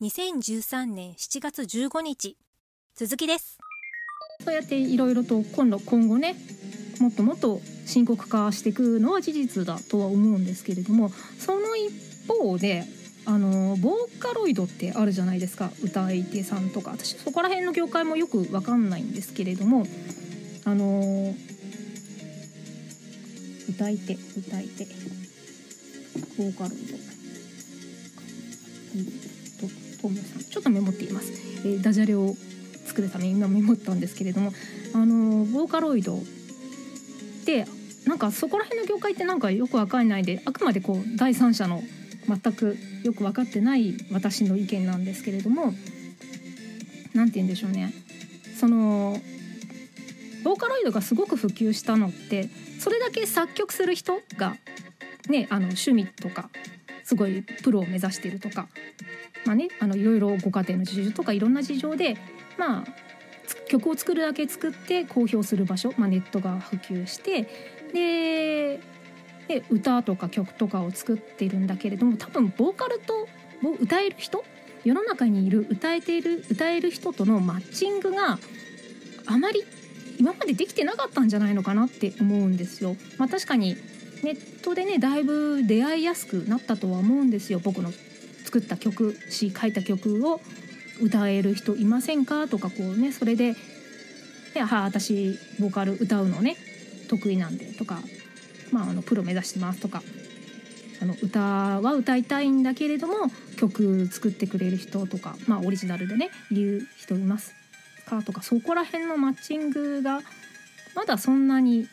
2013年7月15日続きです。そうやっていろいろと今度今後ねもっともっと深刻化していくのは事実だとは思うんですけれどもその一方であのボーカロイドってあるじゃないですか。歌い手さんとか。私そこら辺の業界もよく分かんないんですけれどもあの歌い手歌い手。ボーカロイド。トムさんちょっとメモっています、えー、ダジャレを作るために今メモったんですけれどもあのボーカロイドってなんかそこら辺の業界ってなんかよくわかんないであくまでこう第三者の全くよく分かってない私の意見なんですけれども何て言うんでしょうね。そのボーカロイドがすごく普及したのってそれだけ作曲する人がねあの趣味とかすごいプロを目指してるとかまあねあのいろいろご家庭の事情とかいろんな事情でまあ曲を作るだけ作って公表する場所、まあ、ネットが普及してでで歌とか曲とかを作ってるんだけれども多分ボーカルと歌える人世の中にいる歌えている歌える人とのマッチングがあまり今までできてなかったんじゃないのかなって思うんですよ。まあ、確かにネットでねだいぶ出会いやすくなったとは思うんですよ僕の作った曲し書いた曲を歌える人いませんか？とかこうねそれで「では私ボーカル歌うのね得意なんで」とか、まあ、あのプロ目指してますとかあの歌は歌いたいんだけれども曲作ってくれる人とか、まあ、オリジナルでね言う人いますか？とかそこら辺のマッチングがまだそんなに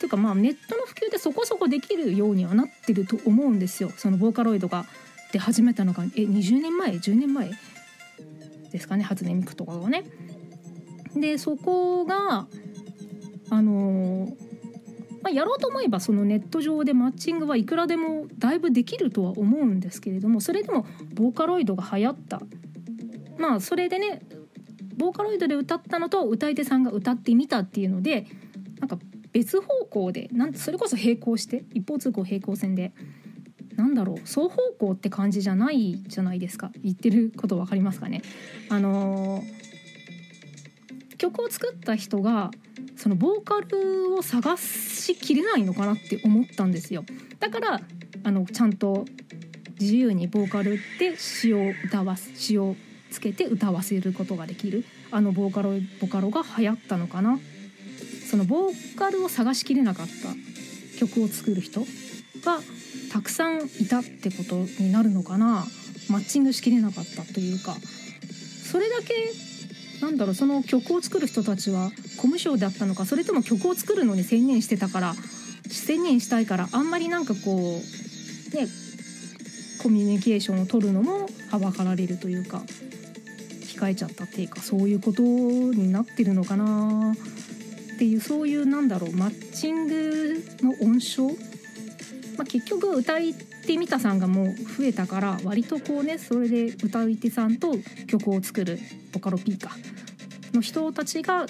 ていうかまあネットの普及でそこそこできるようにはなってると思うんですよ。そのボーカロイドがで始めたのがえ20年前？10年前？ですかね初音ミクとかがね。でそこがあのまあ、やろうと思えばそのネット上でマッチングはいくらでもだいぶできるとは思うんですけれどもそれでもボーカロイドが流行った。まあそれでねボーカロイドで歌ったのと歌い手さんが歌ってみたっていうのでなんか別方向でなんそれこそ並行して一方通行平行線でなんだろう双方向って感じじゃないじゃないですか。言ってること分かりますかね。あのー、曲を作った人がそのボーカルを探しきれないのかなって思ったんですよ。だからあのちゃんと自由にボーカルで詩を歌わす詩をつけて歌わせることができる。あのボーカロボカロが流行ったのかな。そのボーカルを探しきれなかった曲を作る人がたくさんいたってことになるのかな？マッチングしきれなかったというか。それだけなんだろうその曲を作る人たちはコム賞だったのかそれとも曲を作るのに専念してたから専念したいからあんまりなんかこうねコミュニケーションを取るのもはばかられるというか控えちゃったっていうかそういうことになってるのかな？っていうそういうなんだろうマッチングの温床？まあ、結局歌い手みたさんがもう増えたから割とこうねそれで歌い手さんと曲を作るボカロ P かの人たちが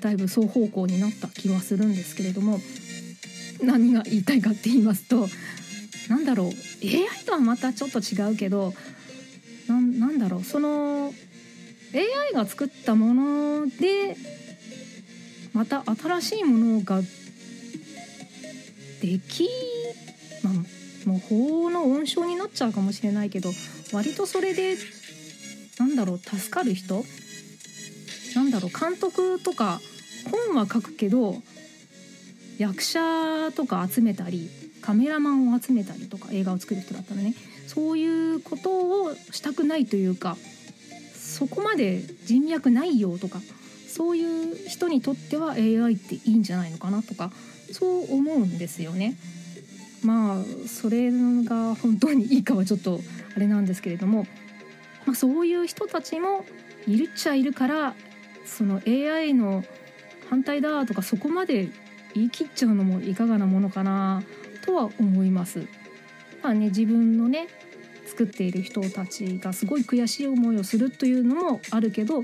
だいぶ双方向になった気はするんですけれども何が言いたいかって言いますと何だろう AI とはまたちょっと違うけどなんだろうその AI が作ったものでまた新しいものができ、もう法の温床になっちゃうかもしれないけど割とそれでなんだろう助かる人？なんだろう監督とか本は書くけど役者とか集めたりカメラマンを集めたりとか映画を作る人だったらねそういうことをしたくないというかそこまで人脈ないよとかそういう人にとっては AI っていいんじゃないのかなとかそう思うんですよね。まあそれが本当にいいかはちょっとあれなんですけれども、まあ、そういう人たちもいるっちゃいるからその AI の反対だとかそこまで言い切っちゃうのもいかがなものかなとは思います。まあね自分のね作っている人たちがすごい悔しい思いをするというのもあるけど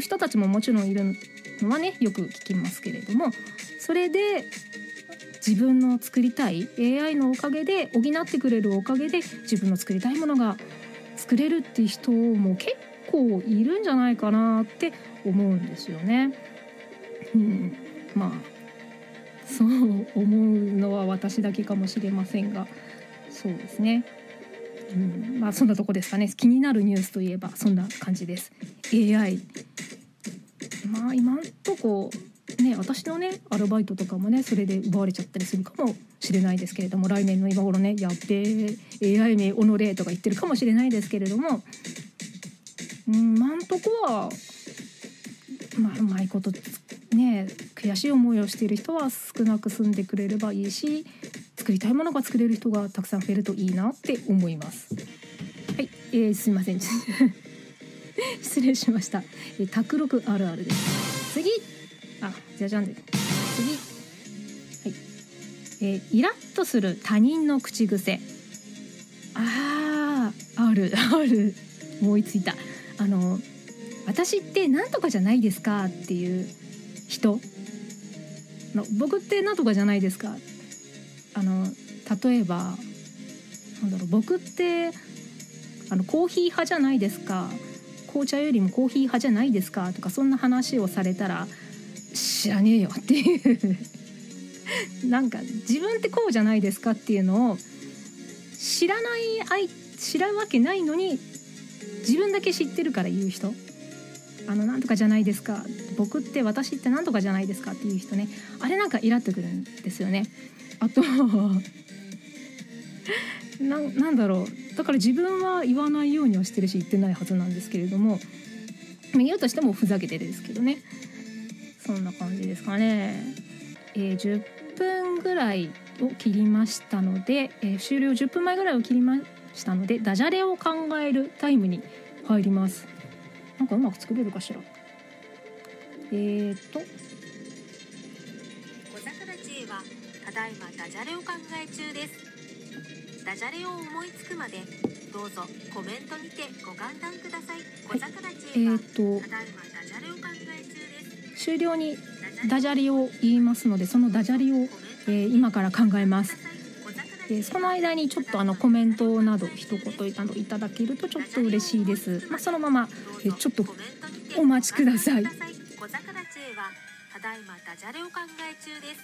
人たちももちろんいるのはねよく聞きますけれどもそれで自分の作りたい AI のおかげで補ってくれるおかげで自分の作りたいものが作れるって人も結構いるんじゃないかなって思うんですよね。うん、まあそう思うのは私だけかもしれませんがそうですね。うん、まあそんなとこですかね。気になるニュースといえばそんな感じです。AI まあ今んとこね私のねアルバイトとかもねそれで奪われちゃったりするかもしれないですけれども来年の今頃ねやって AI 名おのれとか言ってるかもしれないですけれども今んとこはまあうまいことね悔しい思いをしている人は少なく住んでくれればいいし作りたいものが作れる人がたくさん増えるといいなって思います。はい、えー、すいません 失礼しました。えー、卓録あるあるです。次あじゃじゃんで。す次。はい。えー、イラッとする他人の口癖。あーあるある。思いついた。あの私って何とかじゃないですかっていう人。の僕って何とかじゃないですか。あの例えばなんだろう僕ってあのコーヒー派じゃないですか。紅茶よりもコーヒー派じゃないですか。とかそんな話をされたら知らねえよっていうなんか自分ってこうじゃないですかっていうのを知らない愛知らんわけないのに自分だけ知ってるから言う人。あのなんとかじゃないですか。僕って私ってなんとかじゃないですかっていう人ね。あれなんかイラってくるんですよね。あと ななんだろう。だから自分は言わないようにはしてるし言ってないはずなんですけれども。言うとしてもふざけてるですけどね。そんな感じですかね。えー、10分ぐらいを切りましたので、えー、終了10分前ぐらいを切りましたのでダジャレを考えるタイムに入ります。なんかうまく作れるかしら。えーと。小桜知恵はただいまダジャレを考え中です。ダジャレを思いつくまでどうぞコメントにてご歓談ください。小桜知恵は、ただいまダジャレを考え中終了にダジャレを言いますのでそのダジャレを、えー、今から考えます。でその間にちょっとあのコメントなど一言などいただけるとちょっと嬉しいです。まあ、そのままえちょっとお待ちください。小桜知恵はただいまダジャレを考え中です。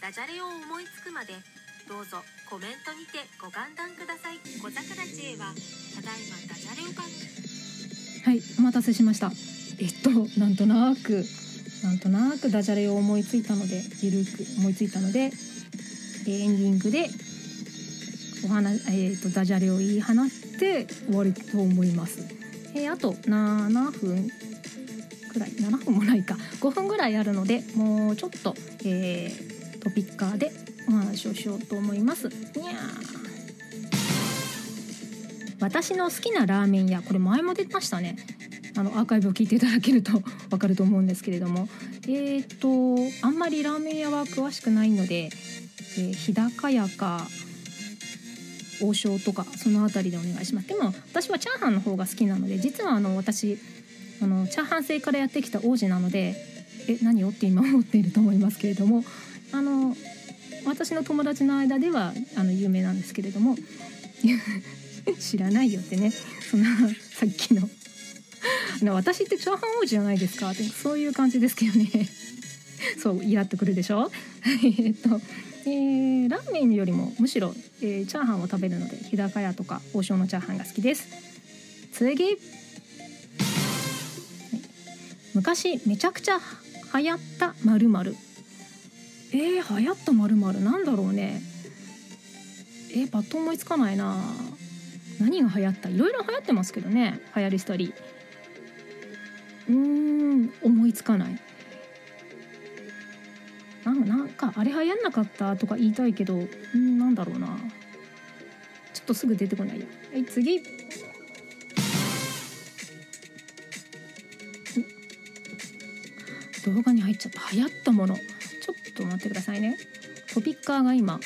ダジャレを思いつくまでどうぞコメントにてご歓談ください。小桜知恵はただいまダジャレを考えはいお待たせしました。えっとなんとなくなんとなくダジャレを思いついたのでゆるく思いついたのでエンディングでお話、えーと、ダジャレを言い放って終わると思います。えー、あと7分くらい7分もないか5分ぐらいあるのでもうちょっと、えー、トピッカーでお話をしようと思います。にゃ私の好きなラーメン屋これ前も出ましたね。あのアーカイブを聞いていただけると 分かると思うんですけれども。えっ、とあんまりラーメン屋は詳しくないので、えー、日高屋か王将とかその辺りでお願いします。でも私はチャーハンの方が好きなので実はあの私あのチャーハン製からやってきた王子なのでえ何をって今思っていると思いますけれども。あの私の友達の間ではあの有名なんですけれども。知らないよってね。その さっきの。私ってチャーハン王子じゃないですか。ってそういう感じですけどね。そうイラっとくるでしょ？えっと、えー、ラーメンよりもむしろ、えー、チャーハンを食べるので日高屋とか王将のチャーハンが好きです。次、昔めちゃくちゃ流行ったまるまるえー、流行ったまるなんだろうね。えー、パッと思いつかないな。何が流行った？いろいろ流行ってますけどね流行りストーリーうーん思いつかない。なんかあれ流行んなかったとか言いたいけどうんなんだろうな。ちょっとすぐ出てこないや。はい次。動画に入っちゃった。流行ったもの。ちょっと待ってくださいね。トピッカーが今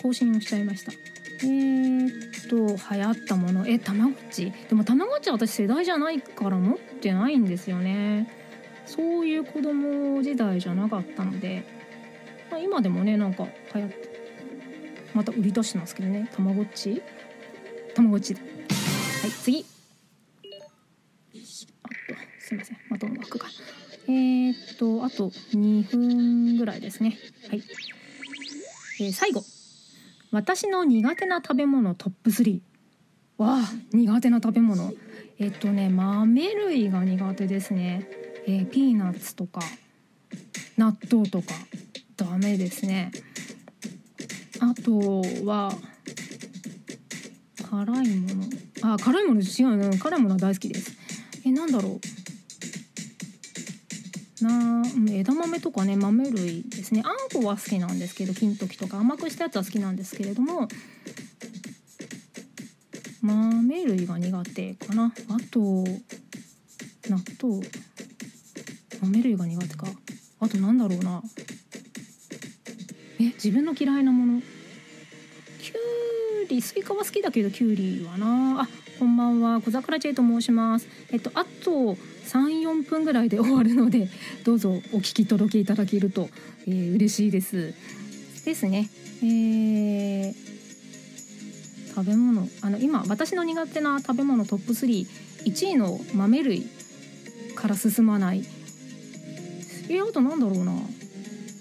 更新をしちゃいました。えー、と流行ったもの。えたまごっち？でもたまごっちは私世代じゃないから持ってないんですよね。そういう子供時代じゃなかったので、まあ、今でもねなんか流行ってまた売り出してますけどね。たまごっち？たまごっち。はい次。あとすいません。まとめ枠が。えー、っとあと2分ぐらいですね。はい、えー、最後。私の苦手な食べ物トップ3わあ苦手な食べ物。えっとね豆類が苦手ですね、えー、ピーナッツとか納豆とかダメですね。あとは辛いもの。あ辛いもの違うの辛いものは大好きです。えなんだろう。な。枝豆とかね豆類ですね。あんこは好きなんですけど金時とか。甘くしたやつは好きなんですけれども豆類が苦手かな。あと納豆。豆類が苦手か。あとなんだろうな。え自分の嫌いなもの。きゅうりスイカは好きだけどきゅうりはな。あこんばんは。小桜チェイと申します。えっとあと34分ぐらいで終わるので どうぞお聞き届けいただけると、えー、嬉しいです。ですね。えー食べ物。あの今私の苦手な食べ物トップ31位の豆類から進まない。えあとなんだろうな。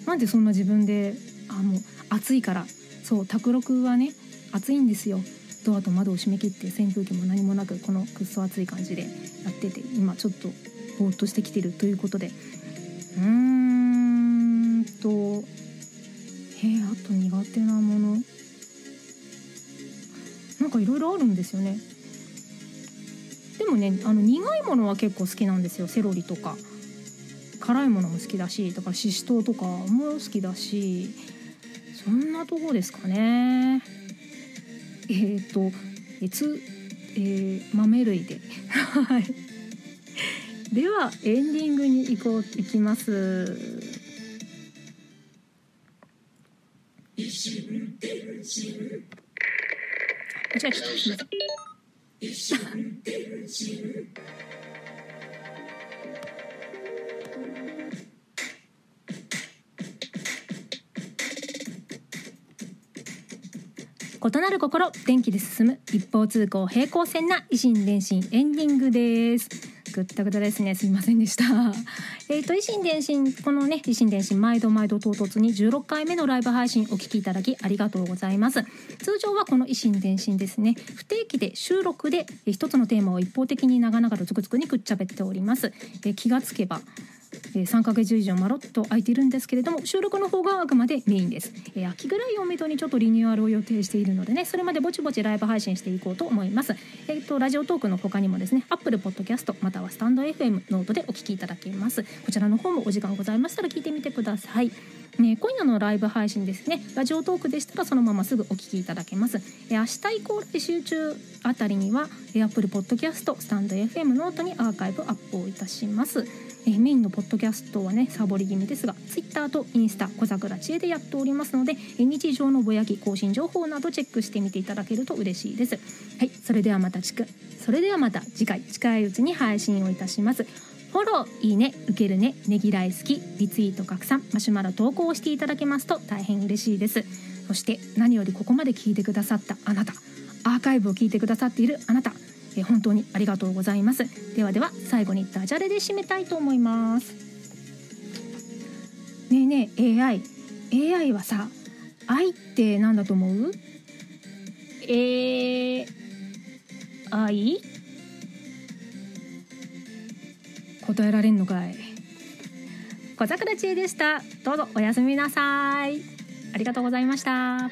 なんでそんな自分であもう暑いから。そう卓録はね暑いんですよ。ドアと窓を閉め切って扇風機も何もなくこのくっそ暑い感じでやってて今ちょっとぼーっとしてきてるということで。うーんとえ、あと苦手なもの。なんかいろいろあるんですよね。でもねあの苦いものは結構好きなんですよ。セロリとか。辛いものも好きだしだからししとうとかも好きだしそんなとこですかね。えっ、ー、とえつ、えー、豆類で。はい。ではエンディングに行こういきます。一瞬間違えちゃった異なる心電気で進む一方通行平行線な維新伝心エンディングです。ぐったぐたですね。すいませんでした。えっ、と維新伝心このね維新伝心毎度毎度唐突に16回目のライブ配信お聞きいただきありがとうございます。通常はこの異心電進ですね。不定期で収録で一つのテーマを一方的に長々とつくつくにくっちゃべっております。え気がつけばえ3ヶ月以上まるっと空いてるんですけれども収録の方があくまでメインです、え秋ぐらいをめどにちょっとリニューアルを予定しているのでねそれまでぼちぼちライブ配信していこうと思います。えっ、とラジオトークの他にもですね Apple Podcast またはスタンド FM ノートでお聞きいただけます。こちらの方もお時間ございましたら聞いてみてください。ね、今夜のライブ配信ですねラジオトークでしたらそのまますぐお聞きいただけます。え明日以降来週中あたりにはえ Apple Podcast スタンド FM ノートにアーカイブアップをいたします。えメインのポッドキャストはねサボり気味ですが Twitter とインスタ小桜知恵でやっておりますのでえ日常のぼやき更新情報などチェックしてみていただけると嬉しいですはいそれではまたちくそれではまた次回近いうちに配信をいたしますフォロー、いいね、受けるね、ねぎらい好き、リツイート拡散、マシュマロ投稿をしていただけますと大変嬉しいです。そして何よりここまで聞いてくださったあなた、アーカイブを聞いてくださっているあなた、え本当にありがとうございます。ではでは最後にダジャレで締めたいと思います。ねえねえ AI AI はさ愛って何だと思う？えー、愛？答えられんのかい。小桜知恵でした。どうぞおやすみなさい。ありがとうございました